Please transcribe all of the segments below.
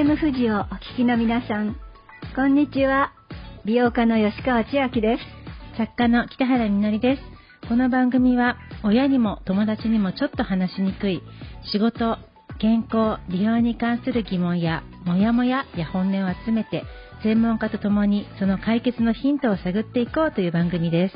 FM 富士をお聞きの皆さん、こんにちは。美容家の吉川千明です。作家の北原みのりです。この番組は親にも友達にもちょっと話しにくい仕事、健康、利用に関する疑問やモヤモヤや本音を集めて専門家と共にその解決のヒントを探っていこうという番組です。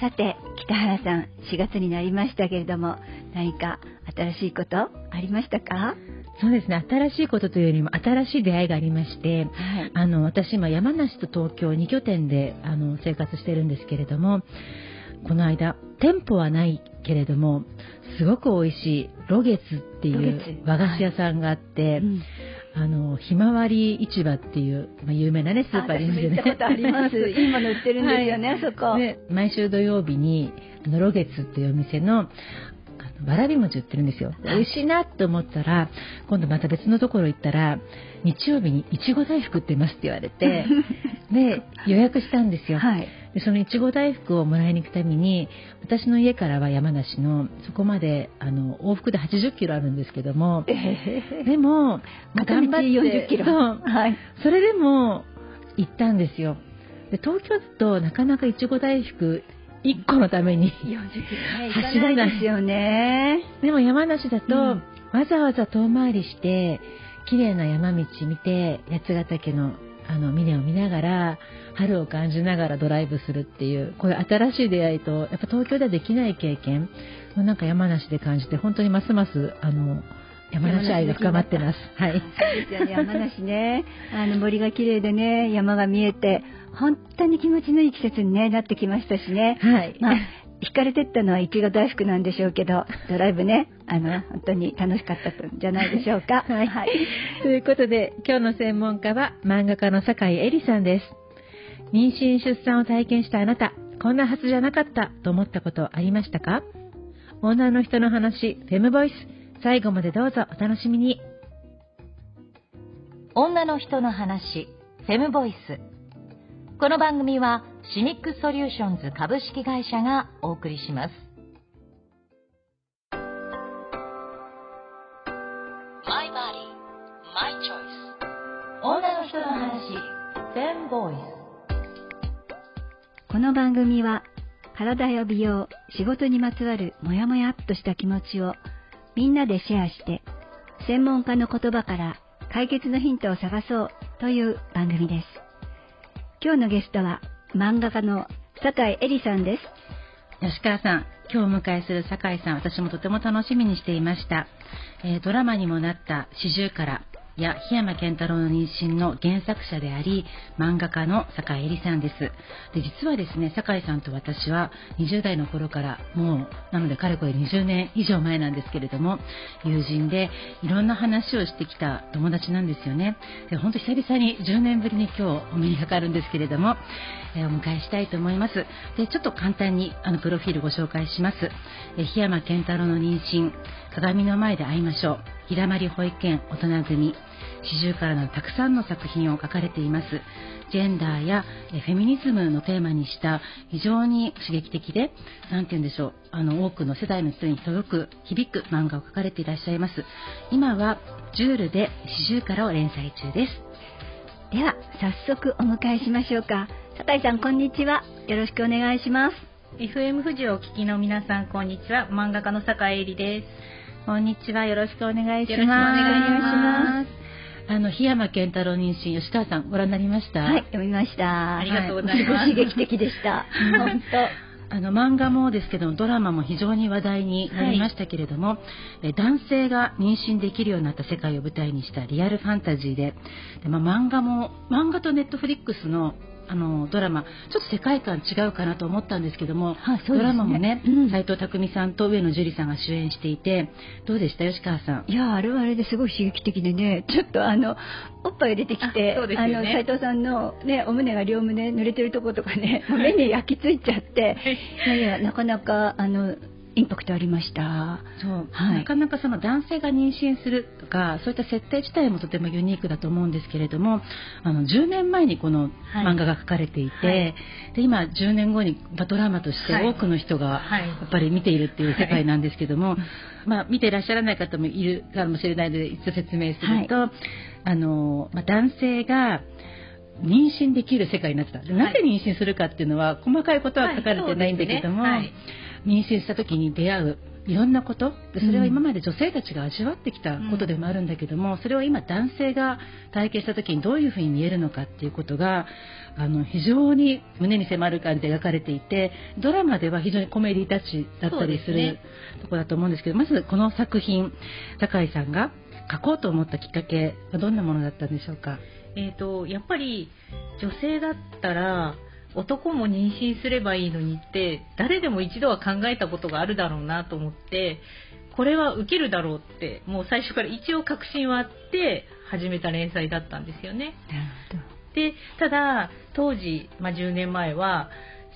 さて、北原さん、4月になりましたけれども、何か新しいことありましたか？そうですね新しいことというよりも新しい出会いがありまして、はい、あの私今山梨と東京2拠点であの生活してるんですけれどもこの間店舗はないけれどもすごく美味しいロゲツっていう和菓子屋さんがあって、はいうん、あのひまわり市場っていう、まあ、有名なねスーパーにでね。あります。今の売ってるんですよね、はい、そこ。で毎週土曜日にあのロゲツっていうお店のわらび餅売ってるんですよ。美味しいなと思ったら、今度また別のところ行ったら、日曜日にいちご大福売ってますって言われて、で、予約したんですよ。はい、でそのいちご大福をもらいに行くために、私の家からは山梨の、そこまで、あの、往復で80キロあるんですけども、えー、でも、ま頑張って、40キロ。そう。はい。それでも、行ったんですよ。で東京だとなかなかいちご大福1個のために。走らないですよね。でも山梨だと、うん、わざわざ遠回りして綺麗な山道見て八ヶ岳のあの峰を見ながら春を感じながらドライブするっていうこういう新しい出会いとやっぱ東京ではできない経験をなんか山梨で感じて本当にますますあの山梨愛が深まってます。はい。山梨ね。あの森が綺麗でね、山が見えて、本当に気持ちのいい季節に、ね、なってきましたしね。はい。まあ惹かれてったのはいちご大福なんでしょうけど、ドライブね、あの、本当に楽しかったんじゃないでしょうか。はい、はい。ということで、今日の専門家は漫画家の酒井絵里さんです。妊娠出産を体験したあなた、こんなはずじゃなかったと思ったことありましたか？女の人の話、フェムボイス、最後までどうぞお楽しみに。女の人の話、フェムボイス。この番組はシニックソリューションズ株式会社がお送りします。My body, my choice. 女の人の話、10 boys。この番組は体や美容、仕事にまつわるモヤモヤっとした気持ちをみんなでシェアして専門家の言葉から解決のヒントを探そうという番組です。今日のゲストは漫画家の酒井絵里さんです。吉川さん、今日お迎えする酒井さん、私もとても楽しみにしていました。えー、ドラマにもなった四十からや檜山健太郎の妊娠の原作者であり漫画家の酒井絵里さんです。で実はですね酒井さんと私は20代の頃からもうなのでかれこれ20年以上前なんですけれども友人でいろんな話をしてきた友達なんですよね。で本当久々に10年ぶりに今日お目にかかるんですけれども、えー、お迎えしたいと思います。でちょっと簡単にあのプロフィールご紹介します、え檜山健太郎の妊娠鏡の前で会いましょう。日だまり保育園大人組四十からのたくさんの作品を書かれています。ジェンダーやフェミニズムのテーマにした非常に刺激的で何て言うんでしょうあの多くの世代の人に届く響く漫画を書かれていらっしゃいます。今はジュールで四十からを連載中です。では早速お迎えしましょうか。酒井さんこんにちは。よろしくお願いします。FM 富士をお聞きの皆さんこんにちは。漫画家の酒井絵里ですこんにちは。よろしくお願いします。よろしくお願いします。あの檜山健太郎妊娠吉川さんご覧になりました。はい、読みました。ありがとうございます。はい、刺激的でした。本当。あの漫画もですけどもドラマも非常に話題になりましたけれども、はい、男性が妊娠できるようになった世界を舞台にしたリアルファンタジーでで、まあ、漫画も漫画とネットフリックスのあのドラマちょっと世界観違うかなと思ったんですけども、はいね、ドラマもね斎、うん、藤工さんと上野樹里さんが主演していてどうでした？吉川さん。いやあれはあれですごい刺激的でねちょっとあのおっぱいが出てきてあ、ね、藤さんの、ね、お胸が両胸濡れてるとことかね目に焼き付いちゃっていやいやなかなかあのインパクトありました。そう、はい。なかなかその男性が妊娠するとかそういった設定自体もとてもユニークだと思うんですけれどもあの10年前にこのはい。漫画が書かれていて、はい。で今10年後にドラマとしてはい。多くの人がはい。やっぱり見ているっていう世界なんですけども、まあ、見ていらっしゃらない方もいるかもしれないので一度説明すると、あのまあ、男性が妊娠できる世界になってた。でなぜ妊娠するかっていうのは細かいことは書かれてないんだけども、はい。妊娠した時に出会ういろんなこと。でそれは今まで女性たちが味わってきたことでもあるんだけども、それを今男性が体験した時にどういうふうに見えるのかっていうことがあの非常に胸に迫る感じで描かれていてドラマでは非常にコメディタッチだったりするね。ところだと思うんですけどまずこの作品高井さんが書こうと思ったきっかけはどんなものだったんでしょうか？えー、とやっぱり女性だったら男も妊娠すればいいのにって誰でも一度は考えたことがあるだろうなと思ってこれは受けるだろうってもう最初から一応確信はあって始めた連載だったんですよね。でただ当時、まあ、10年前は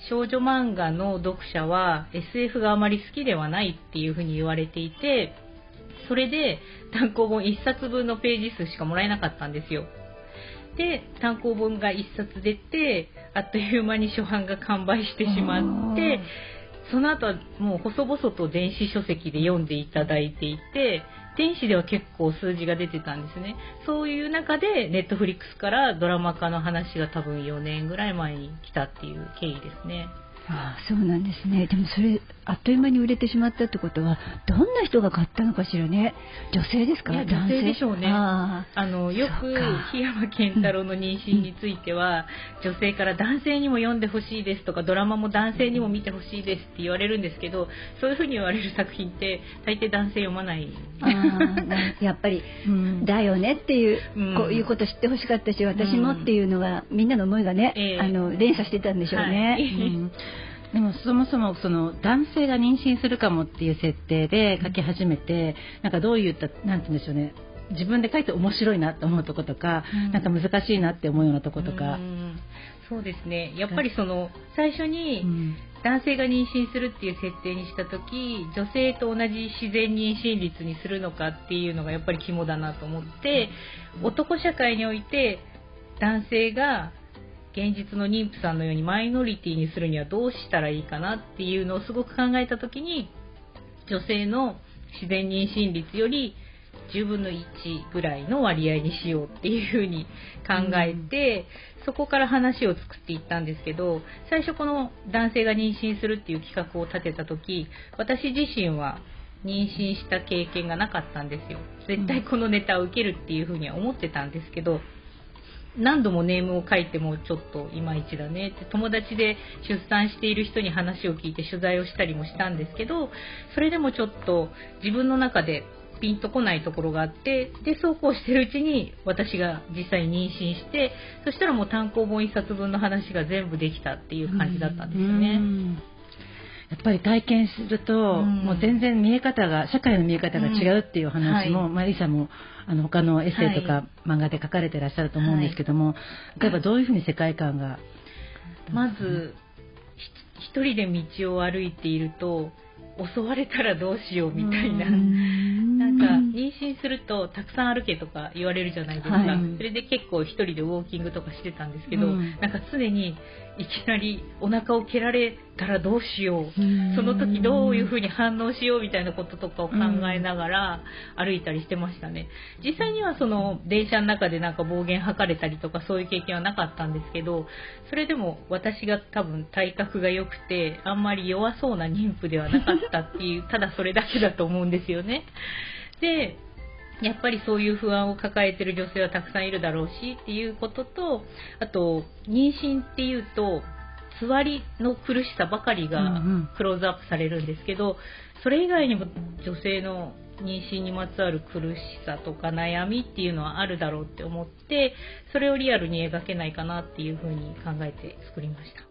少女漫画の読者は SF があまり好きではないっていうふうに言われていてそれで単行本1冊分のページ数しかもらえなかったんですよで単行本が1冊出てあっという間に初版が完売してしまってその後はもう細々と電子書籍で読んでいただいていて電子では結構数字が出てたんですね。そういう中でネットフリックスからドラマ化の話が多分4年ぐらい前に来たっていう経緯ですねああそうなんですね。でもそれあっという間に売れてしまったってことはどんな人が買ったのかしらね。女性ですか？男性？でしょうね。ああのよく檜山健太郎の妊娠については、女性から男性にも読んでほしいですとかドラマも男性にも見てほしいですって言われるんですけどそういうふうに言われる作品って大抵男性読まない。やっぱり うん。だよねっていう、うん。こういうこと知ってほしかったし私もっていうのが、みんなの思いがね、ええ。あの連鎖してたんでしょうね。でもそもそもその男性が妊娠するかもっていう設定で書き始めてなんかどういったなんて言うんでしょうね。自分で書いて面白いなと思うとことか、うん。なんか難しいなって思うようなとことか。う、ん。そうですね。やっぱりその最初にうん。男性が妊娠するっていう設定にした時女性と同じ自然妊娠率にするのかっていうのがやっぱり肝だなと思って、男社会において男性が現実の妊婦さんのようにマイノリティにするにはどうしたらいいかなっていうのをすごく考えた時に女性の自然妊娠率より10分の1ぐらいの割合にしようっていうふうに考えて、そこから話を作っていったんですけど最初この男性が妊娠するっていう企画を立てた時私自身は妊娠した経験がなかったんですよ。絶対このネタを受けるっていうふうには思ってたんですけど何度もネームを書いてもちょっといまいちだねって友達で出産している人に話を聞いて取材をしたりもしたんですけどそれでもちょっと自分の中でピンとこないところがあってでそうこうしてるうちに私が実際に妊娠してそしたらもう単行本1冊分の話が全部できたっていう感じだったんですよね。うんやっぱり体験すると、うん。もう全然見え方が社会の見え方が違うっていう話も、うんはい。マリさんもあの他のエッセイとか漫画で書かれてらっしゃると思うんですけども、例えばどういうふうに世界観が、まずひ一人で道を歩いていると襲われたらどうしようみたいな。なんか妊娠するとたくさん歩けとか言われるじゃないですか、はい。それで結構一人でウォーキングとかしてたんですけど、うん。なんか常にいきなりお腹を蹴られたらどうしよう。その時どういうふうに反応しようみたいなこととかを考えながら歩いたりしてましたね。実際にはその電車の中でなんか暴言吐かれたりとかそういう経験はなかったんですけどそれでも私が多分体格が良くてあんまり弱そうな妊婦ではなかったっていうただそれだけだと思うんですよね。でやっぱりそういう不安を抱えてる女性はたくさんいるだろうしっていうこととあと妊娠っていうとつわりの苦しさばかりがんクローズアップされるんですけどそれ以外にも女性の妊娠にまつわる苦しさとか悩みっていうのはあるだろうって思ってそれをリアルに描けないかなっていうふうに考えて作りました。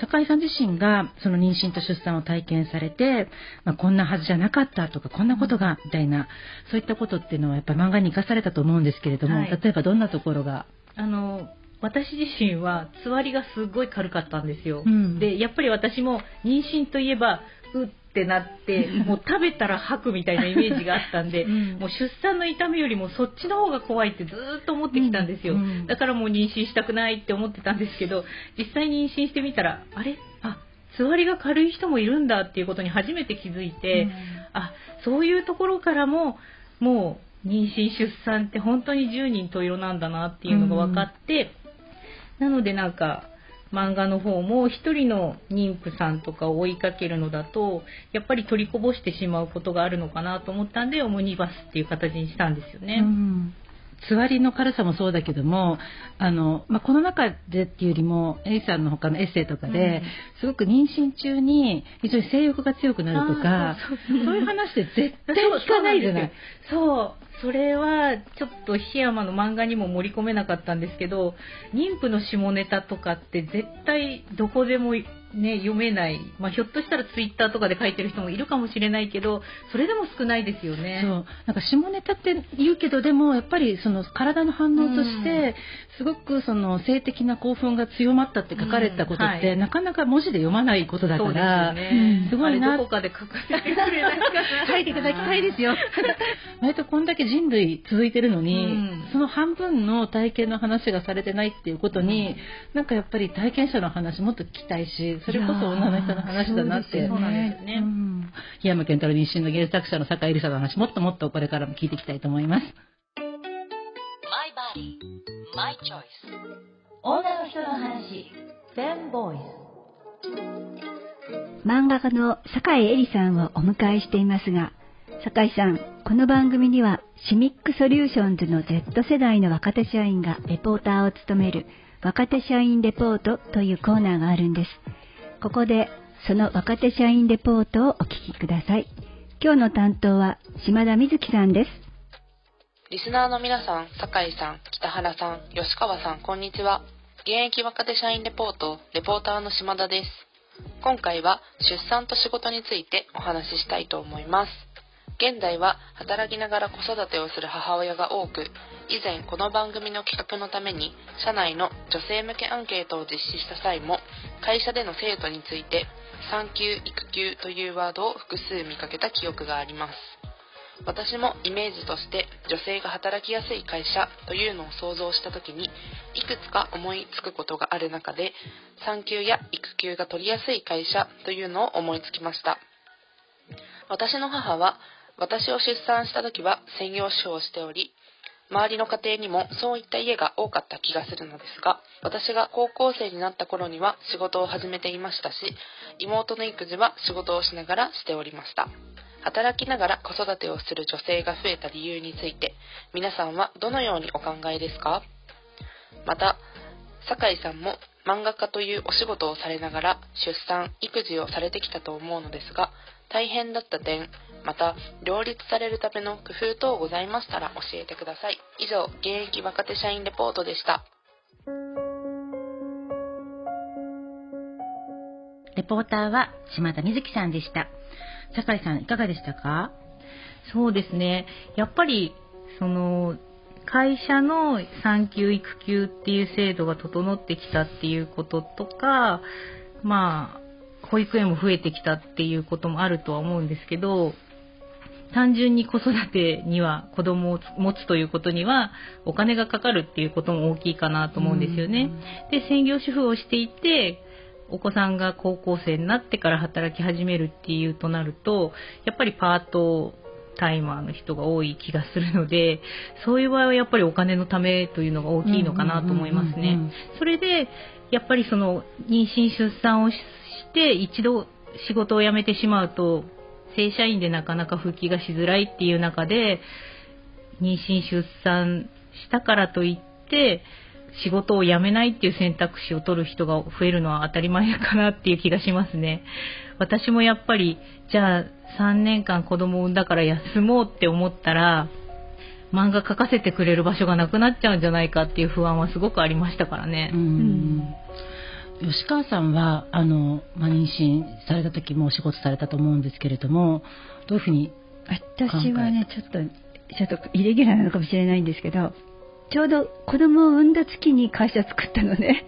高井さん自身がその妊娠と出産を体験されて、まあ、こんなはずじゃなかったとかこんなことがみたいなそういったことっていうのはやっぱり漫画に生かされたと思うんですけれども、はい例えばどんなところが、あの私自身はつわりがすごい軽かったんですよ、うん。でやっぱり私も妊娠といえばうってなって もう食べたら吐くみたいなイメージがあったんで、うん。もう出産の痛みよりもそっちの方が怖いってずーっと思ってきたんですよ、うん。うん。だからもう妊娠したくないって思ってたんですけど実際に妊娠してみたらあれ？あつわりが軽い人もいるんだっていうことに初めて気づいて、あそういうところからももう妊娠出産って本当に十人十色なんだなっていうのが分かって、なのでなんか漫画の方も一人の妊婦さんとかを追いかけるのだとやっぱり取りこぼしてしまうことがあるのかなと思ったんでオムニバスっていう形にしたんですよね。うんつわりの軽さもそうだけどもあの、まあ、この中でっていうよりもエイさんの他のエッセイとかで、うん。すごく妊娠中に非常に性欲が強くなるとかそういう話って絶対聞かないじゃない。そうそれはちょっと檜山の漫画にも盛り込めなかったんですけど妊婦の下ネタとかって絶対どこでも、ね、読めない、まあ、ひょっとしたらツイッターとかで書いてる人もいるかもしれないけどそれでも少ないですよね。そうなんか下ネタって言うけどでもやっぱりその体の反応としてすごくその性的な興奮が強まったって書かれたことって、なかなか文字で読まないことだからよね。すごいなどこかで書かせてくれないかな。書いていただきたいですよ。割とこんだけ人類続いてるのに、うんその半分の体験の話がされてないっていうことに、なんかやっぱり体験者の話もっと聞きたいし、それこそ女の人の話だなって。そうなんですよねうん檜山健太郎妊娠の原作者の坂井梨沙の話、もっともっとこれからも聞いていきたいと思います。My body, my choice. 女の人の話。フェムボイス。漫画家の酒井絵里さんをお迎えしていますが、酒井さん、この番組にはシミックソリューションズの Z 世代の若手社員がレポーターを務める若手社員レポートというコーナーがあるんです。ここでその若手社員レポートをお聞きください。今日の担当は島田瑞希さんです。リスナーの皆さん、酒井さん、北原さん、吉川さん、こんにちは。現役若手社員レポート、レポーターの島田です。今回は出産と仕事についてお話ししたいと思います。現在は働きながら子育てをする母親が多く、以前この番組の企画のために社内の女性向けアンケートを実施した際も、会社での生徒について産休育休というワードを複数見かけた記憶があります。私もイメージとして女性が働きやすい会社というのを想像した時にいくつか思いつくことがある中で産休や育休が取りやすい会社というのを思いつきました私の母は私を出産した時は専業主婦をしており周りの家庭にもそういった家が多かった気がするのですが私が高校生になった頃には仕事を始めていましたし妹の育児は仕事をしながらしておりました。働きながら子育てをする女性が増えた理由について皆さんはどのようにお考えですか？また酒井さんも漫画家というお仕事をされながら出産育児をされてきたと思うのですが大変だった点また両立されるための工夫等ございましたら教えてください以上現役若手社員レポートでしたレポーターは島田瑞希さんでした。酒井さんいかがでしたか？そうですね。やっぱり、その、会社の産休育休っていう制度が整ってきたっていうこととか、まあ、保育園も増えてきたっていうこともあるとは思うんですけど、単純に子育てには子供を持つということにはお金がかかるっていうことも大きいかなと思うんですよね。で、専業主婦をしていて、お子さんが高校生になってから働き始めるっていうとなると、やっぱりパートタイマーの人が多い気がするので、そういう場合はやっぱりお金のためというのが大きいのかなと思いますね。それで、やっぱりその妊娠出産をして一度仕事を辞めてしまうと、正社員でなかなか復帰がしづらいっていう中で、妊娠出産したからといって、仕事を辞めないっていう選択肢を取る人が増えるのは当たり前かなっていう気がしますね。私もやっぱり、じゃあ3年間子供を産んだから休もうって思ったら、漫画描かせてくれる場所がなくなっちゃうんじゃないかっていう不安はすごくありましたからね。うん吉川さんはあの、まあ、妊娠された時もお仕事されたと思うんですけれどもどういうふうに私はね、ちょっと、ちょっとイレギュラーなのかもしれないんですけど、ちょうど子供を産んだ月に会社作ったのね。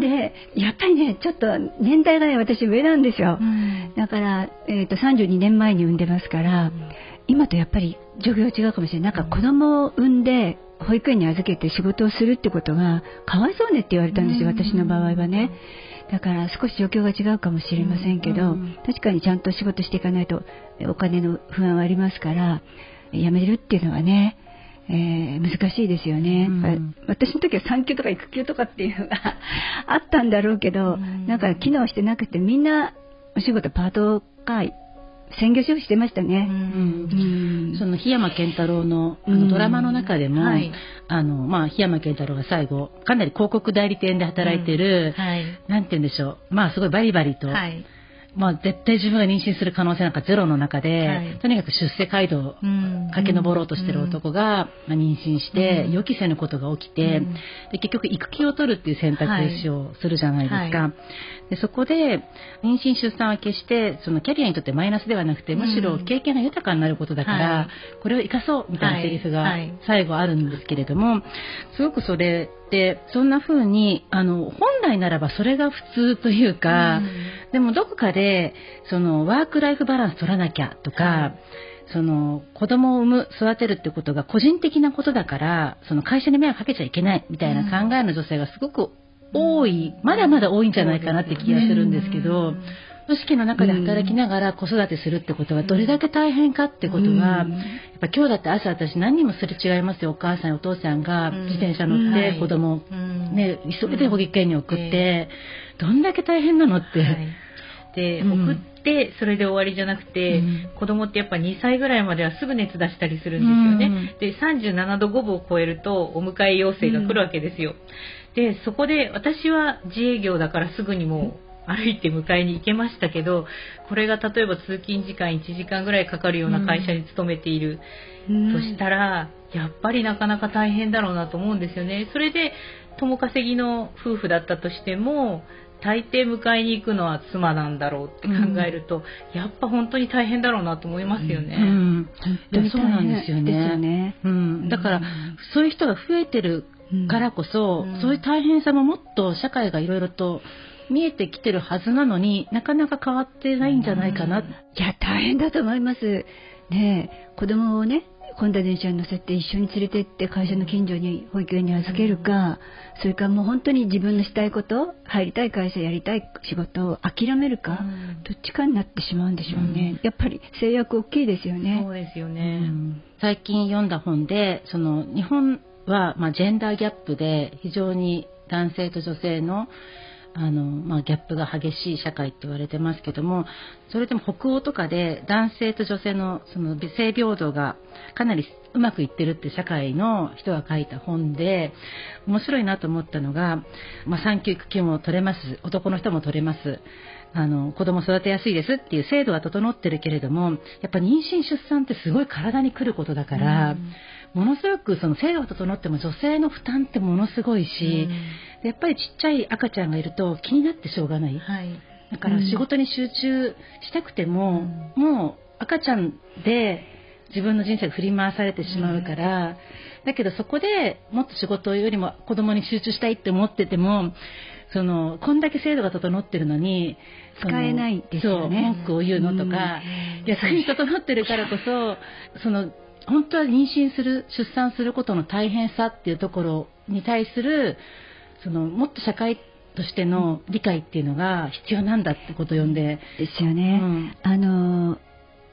で、やっぱりね、ちょっと年代がね、私上なんですよ。だから、えー、と32年前に産んでますから、今とやっぱり状況が違うかもしれない。なんか子供を産んで保育園に預けて仕事をするってことがかわいそうねって言われたんですよ、私の場合はね。だから少し状況が違うかもしれませんけど、確かにちゃんと仕事していかないとえお金の不安はありますから辞めるっていうのはね、えー難しいですよね、うん。私の時は産休とか育休とかっていうのが あったんだろうけど、なんか機能してなくてみんなお仕事パートか専業主婦してましたね。うんその檜山健太郎のあうんのドラマの中でも、はいあのまあ、檜山健太郎が最後かなり広告代理店で働いてる、はい。なんて言うんでしょうまあすごいバリバリと、はい。まあ、絶対自分が妊娠する可能性なんかゼロの中で、はい。とにかく出世街道をうん。駆け上ろうとしてる男が、まあ、妊娠して、うん。予期せぬことが起きて、うん。で結局育休を取るっていう選択肢をするじゃないですか、はでそこで妊娠出産は決してそのキャリアにとってマイナスではなくてむしろうん経験が豊かになることだから、はい。これを生かそうみたいなセリフが最後あるんですけれども、すごくそれってそんな風にあの本来ならばそれが普通というか、でもどこかでそのワークライフバランス取らなきゃとか、はいその子供を産む育てるってことが個人的なことだからその会社に迷惑かけちゃいけないみたいな考えの女性がすごく多い、まだまだ多いんじゃないかなって気がするんですけど、組織の中で働きながら子育てするってことはどれだけ大変かってことは、うん。やっぱ今日だって朝私何人もすれ違いますよ。お母さんやお父さんがうん。自転車乗っはい。て子供をうん。ね、急いで保育園に送って、どんだけ大変なのって。はい。で、うん。送ってそれで終わりじゃなくて、うん。子供ってやっぱ2歳ぐらいまではすぐ熱出したりするんですよね、で37度5分を超えるとお迎え要請が来るわけですよ、でそこで私は自営業だからすぐにもう歩いて迎えに行けましたけどこれが例えば通勤時間1時間ぐらいかかるような会社に勤めている。うん。としたら、やっぱりなかなか大変だろうなと思うんですよね。それで共稼ぎの夫婦だったとしても大抵迎えに行くのは妻なんだろうって考えると、やっぱ本当に大変だろうなと思いますよね。うん。本当にそうなんですよね。よねうん、だから、うんそういう人が増えてるからこそ、うん。そういう大変さももっと社会がいろいろと見えてきてるはずなのになかなか変わってないんじゃないかな、いや大変だと思います。ねえ子供をね今度電車に乗せて一緒に連れてって会社の近所に保育園に預けるか、それからもう本当に自分のしたいこと入りたい会社やりたい仕事を諦めるか、うん。どっちかになってしまうんでしょうね、やっぱり制約大きいですよね。そうですようね。ん。最近読んだ本でその日本は、まあ、ジェンダーギャップで非常に男性と女性のあの、まあ、ギャップが激しい社会って言われてますけどもそれでも北欧とかで男性と女性のその性平等がかなりうまくいってるって社会の人が書いた本で面白いなと思ったのが、まあ、産休育休も取れます男の人も取れますあの子供育てやすいですっていう制度は整ってるけれどもやっぱ妊娠出産ってすごい体に来ることだから、ものすごくその制度が整っても女性の負担ってものすごいし、でやっぱりちっちゃい赤ちゃんがいると気になってしょうがない。はい。だから仕事に集中したくても、もう赤ちゃんで自分の人生が振り回されてしまうから、だけどそこでもっと仕事よりも子供に集中したいって思っててもそのこんだけ制度が整ってるのに使えないですよね。文句を言うのとか、逆に整ってるからこそその本当は妊娠する出産することの大変さっていうところに対するそのもっと社会としての理解っていうのが必要なんだってことを読んで、ですよね、うん。あのー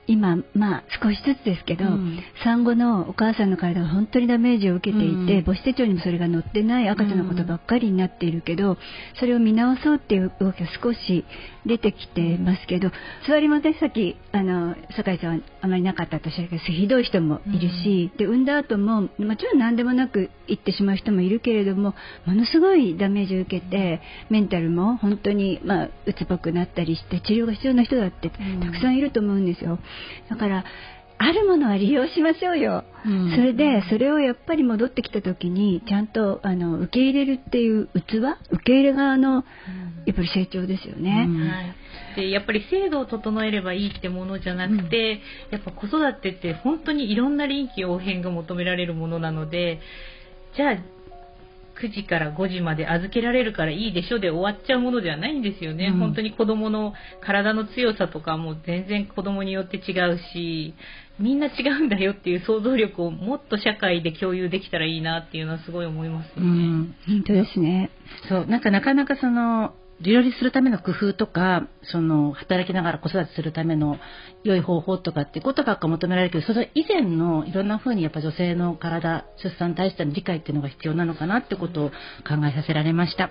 今、まあ、少しずつですけど、うん。産後のお母さんの体が本当にダメージを受けていて、うん。母子手帳にもそれが載ってない赤ちゃんのことばっかりになっているけど、それを見直そうっていう動きが少し出てきてますけど、座りもね、さっき、あの、酒井さんはあまりなかったとおっしゃるけど、ひどい人もいるし、で、産んだ後も、もちろん何でもなく行ってしまう人もいるけれども、ものすごいダメージを受けて、メンタルも本当に、まあ、うつっぽくなったりして、治療が必要な人だってたくさんいると思うんですよ。だから、あるものは利用しましょうよ。うん。それで、それをやっぱり戻ってきた時に、ちゃんとあの受け入れるっていう器、受け入れ側のやっぱり成長ですよね。うん。はい、でやっぱり制度を整えればいいってものじゃなくて、やっぱ子育てって本当にいろんな臨機応変が求められるものなのでじゃあ9時から5時まで預けられるからいいでしょで終わっちゃうものではないんですよね、うん本当に子供の体の強さとかも全然子供によって違うしみんな違うんだよっていう想像力をもっと社会で共有できたらいいなっていうのはすごい思いますよね。うん、本当ですね。そうなんかなかなかその料理するための工夫とかその働きながら子育てするための良い方法とかってことばっか求められるけどそれ以前のいろんな風にやっぱ女性の体出産に対しての理解っていうのが必要なのかなってことを考えさせられました。い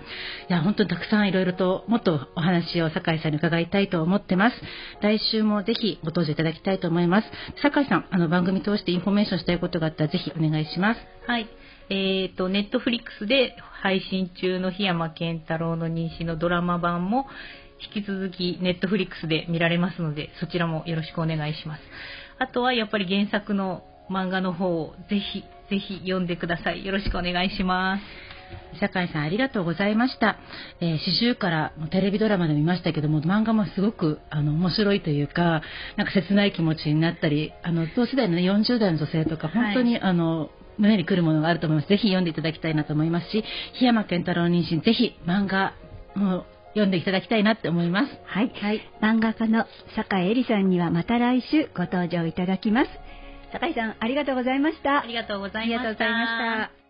や本当にたくさんいろいろともっとお話を酒井さんに伺いたいと思ってます。来週もぜひご登場いただきたいと思います。酒井さんあの番組通してインフォメーションしたいことがあったらぜひお願いします。はい。えっ、と、ネットフリックスで配信中の檜山健太郎の妊娠のドラマ版も引き続きネットフリックスで見られますので、そちらもよろしくお願いします。あとはやっぱり原作の漫画の方をぜひ、ぜひ読んでください。よろしくお願いします。酒井さんありがとうございました。えー、四十からテレビドラマで見ましたけども、漫画もすごくあの面白いというか、なんか切ない気持ちになったり、あの同世代の、ね、40代の女性とか、本当に、あの胸に来るものがあると思います。ぜひ読んでいただきたいなと思いますし、檜山健太郎の妊娠、ぜひ漫画も読んでいただきたいなって思います。はい。はい。漫画家の酒井絵里さんにはまた来週ご登場いただきます。酒井さん、ありがとうございました。ありがとうござあいました。りがとうございました。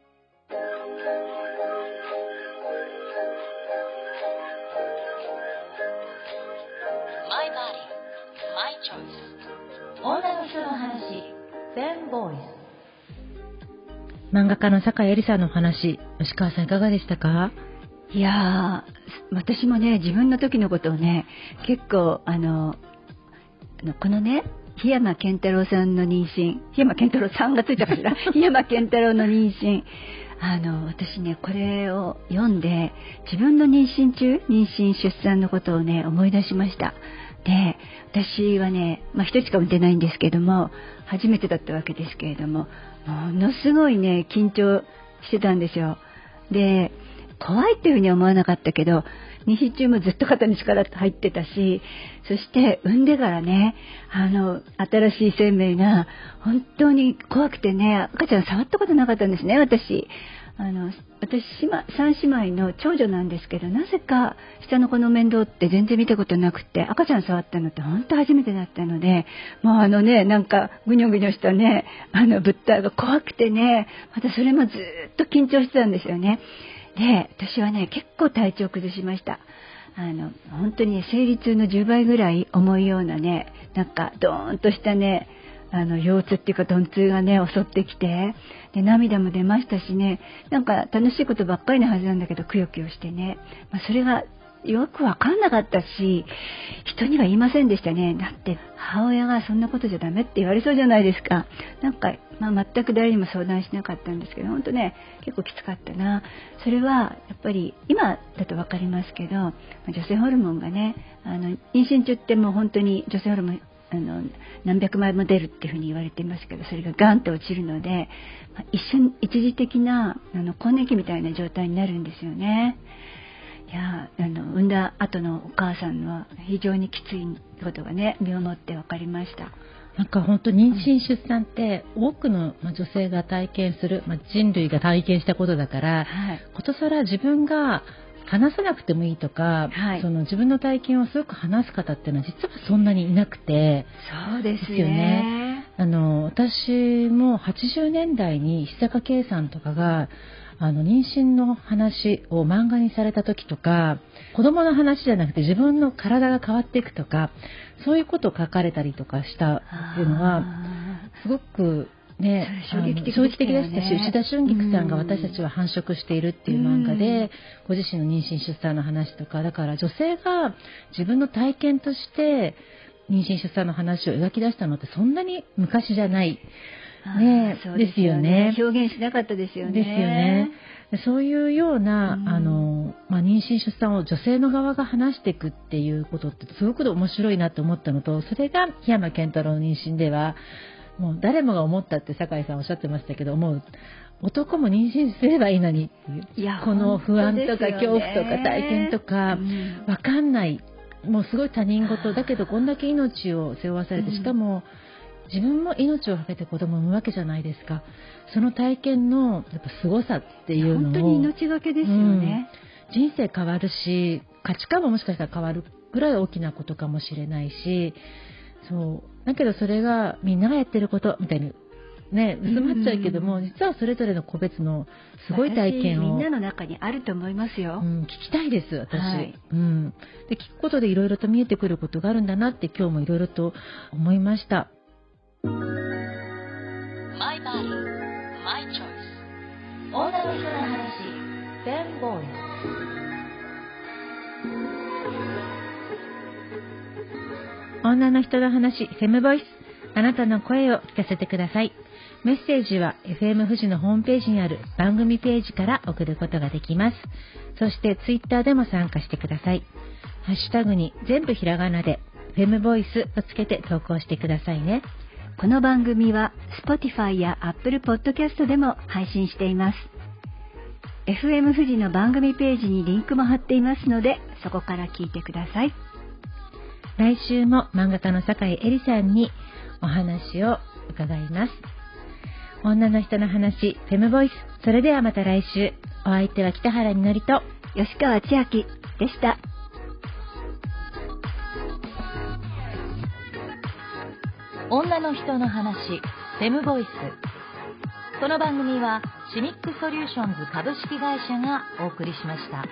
女の人の話 Fem Voice 漫画家の酒井絵里さんのお話、吉川さんいかがでしたか？いやー、私もね、自分の時のことをね、結構、あの、あのこのね、檜山健太郎さんの妊娠、檜山健太郎さんがついたかしら、檜山健太郎の妊娠、あの、私ね、これを読んで、自分の妊娠中、妊娠出産のことをね、思い出しました。で、私はね、まあ一人しか産んでないんですけども、初めてだったわけですけれども、ものすごいね、緊張してたんですよ。で、怖いっていうふうには思わなかったけど、妊娠中もずっと肩に力入ってたし、そして産んでからね、あの、新しい生命が本当に怖くてね、赤ちゃん触ったことなかったんですね、私。あの、私、姉妹三姉妹の長女なんですけど、なぜか下の子の面倒って全然見たことなくて、赤ちゃん触ったのって本当初めてだったので、もうあのね、なんかぐにょぐにょしたね、あの物体が怖くてね、またそれもずっと緊張してたんですよね。で、私はね、結構体調崩しました。あの、本当にね、生理痛の10倍ぐらい重いようなね、なんかドーンとしたね、あの、腰痛っていうか鈍痛がね、襲ってきて、で、涙も出ましたしね、なんか楽しいことばっかりなはずなんだけど、くよくよしてね、まあ、それがよくわかんなかったし、人には言いませんでしたね。だって、母親がそんなことじゃダメって言われそうじゃないですか。なんか、まあ、全く誰にも相談しなかったんですけど、本当ね、結構きつかったな。それは、やっぱり、今だとわかりますけど、女性ホルモンがね、あの、妊娠中ってもう本当に女性ホルモン、あの何百枚も出るっていうふうに言われていますけどそれがガンと落ちるので、まあ一瞬一時的なあの更年期みたいな状態になるんですよね。いやあの産んだ後のお母さんは非常にきついことがね身をもって分かりました。なんか本当妊娠出産って多くのまあ女性が体験する、まあ、人類が体験したことだからはいことさら自分が話さなくてもいいとか、はい。その自分の体験をすごく話す方っていうのは実はそんなにいなくて。そうですよね。あの私も80年代に石坂圭さんとかがあの妊娠の話を漫画にされた時とか子供の話じゃなくて自分の体が変わっていくとかそういうことを書かれたりとかしたっていうのはあすごくね、衝撃的でしたしたし、内田春菊さんが私たちは繁殖しているっていう漫画で、ご自身の妊娠出産の話とか、だから女性が自分の体験として妊娠出産の話を描き出したのってそんなに昔じゃない。ーねそうですよね表現しなかったですよね。ですよね。そういうような、うんあの、まあ、妊娠出産を女性の側が話していくっていうことってすごく面白いなと思ったのと、それが檜山健太郎の妊娠では、もう誰もが思ったって酒井さんおっしゃってましたけど、もう男も妊娠すればいいのにっていやこの不安とか恐怖とか体験とかうんわかんない。もうすごい他人事だけどこんだけ命を背負わされて、しかも自分も命をかけて子供を産むわけじゃないですかその体験のやっぱ凄さっていうのを本当に命がけですよね。人生変わるし価値観ももしかしたら変わるぐらい大きなことかもしれないしそう。だけどそれがみんながやってることみたいにね薄まっちゃうけども、うん実はそれぞれの個別のすごい体験を。私みんなの中にあると思いますよ。うん、聞きたいです私、はい。うん、で聞くことでいろいろと見えてくることがあるんだなって今日もいろいろと思いました。My Body, My Choice. 女の人の話フェムボイ女の人の話、フェムボイス。あなたの声を聞かせてください。メッセージは FM 富士のホームページにある番組ページから送ることができます。そしてツイッターでも参加してください。ハッシュタグに全部ひらがなで、フェムボイスをつけて投稿してくださいね。この番組は Spotify や Apple Podcast でも配信しています。FM 富士の番組ページにリンクも貼っていますので、そこから聞いてください。来週も漫画家の坂井絵里さんにお話を伺います。女の人の話、フェムボイス。それではまた来週。お相手は北原みのりと、吉川千秋でした。女の人の話フェムボイスこの番組はシニックソリューションズ株式会社がお送りしました。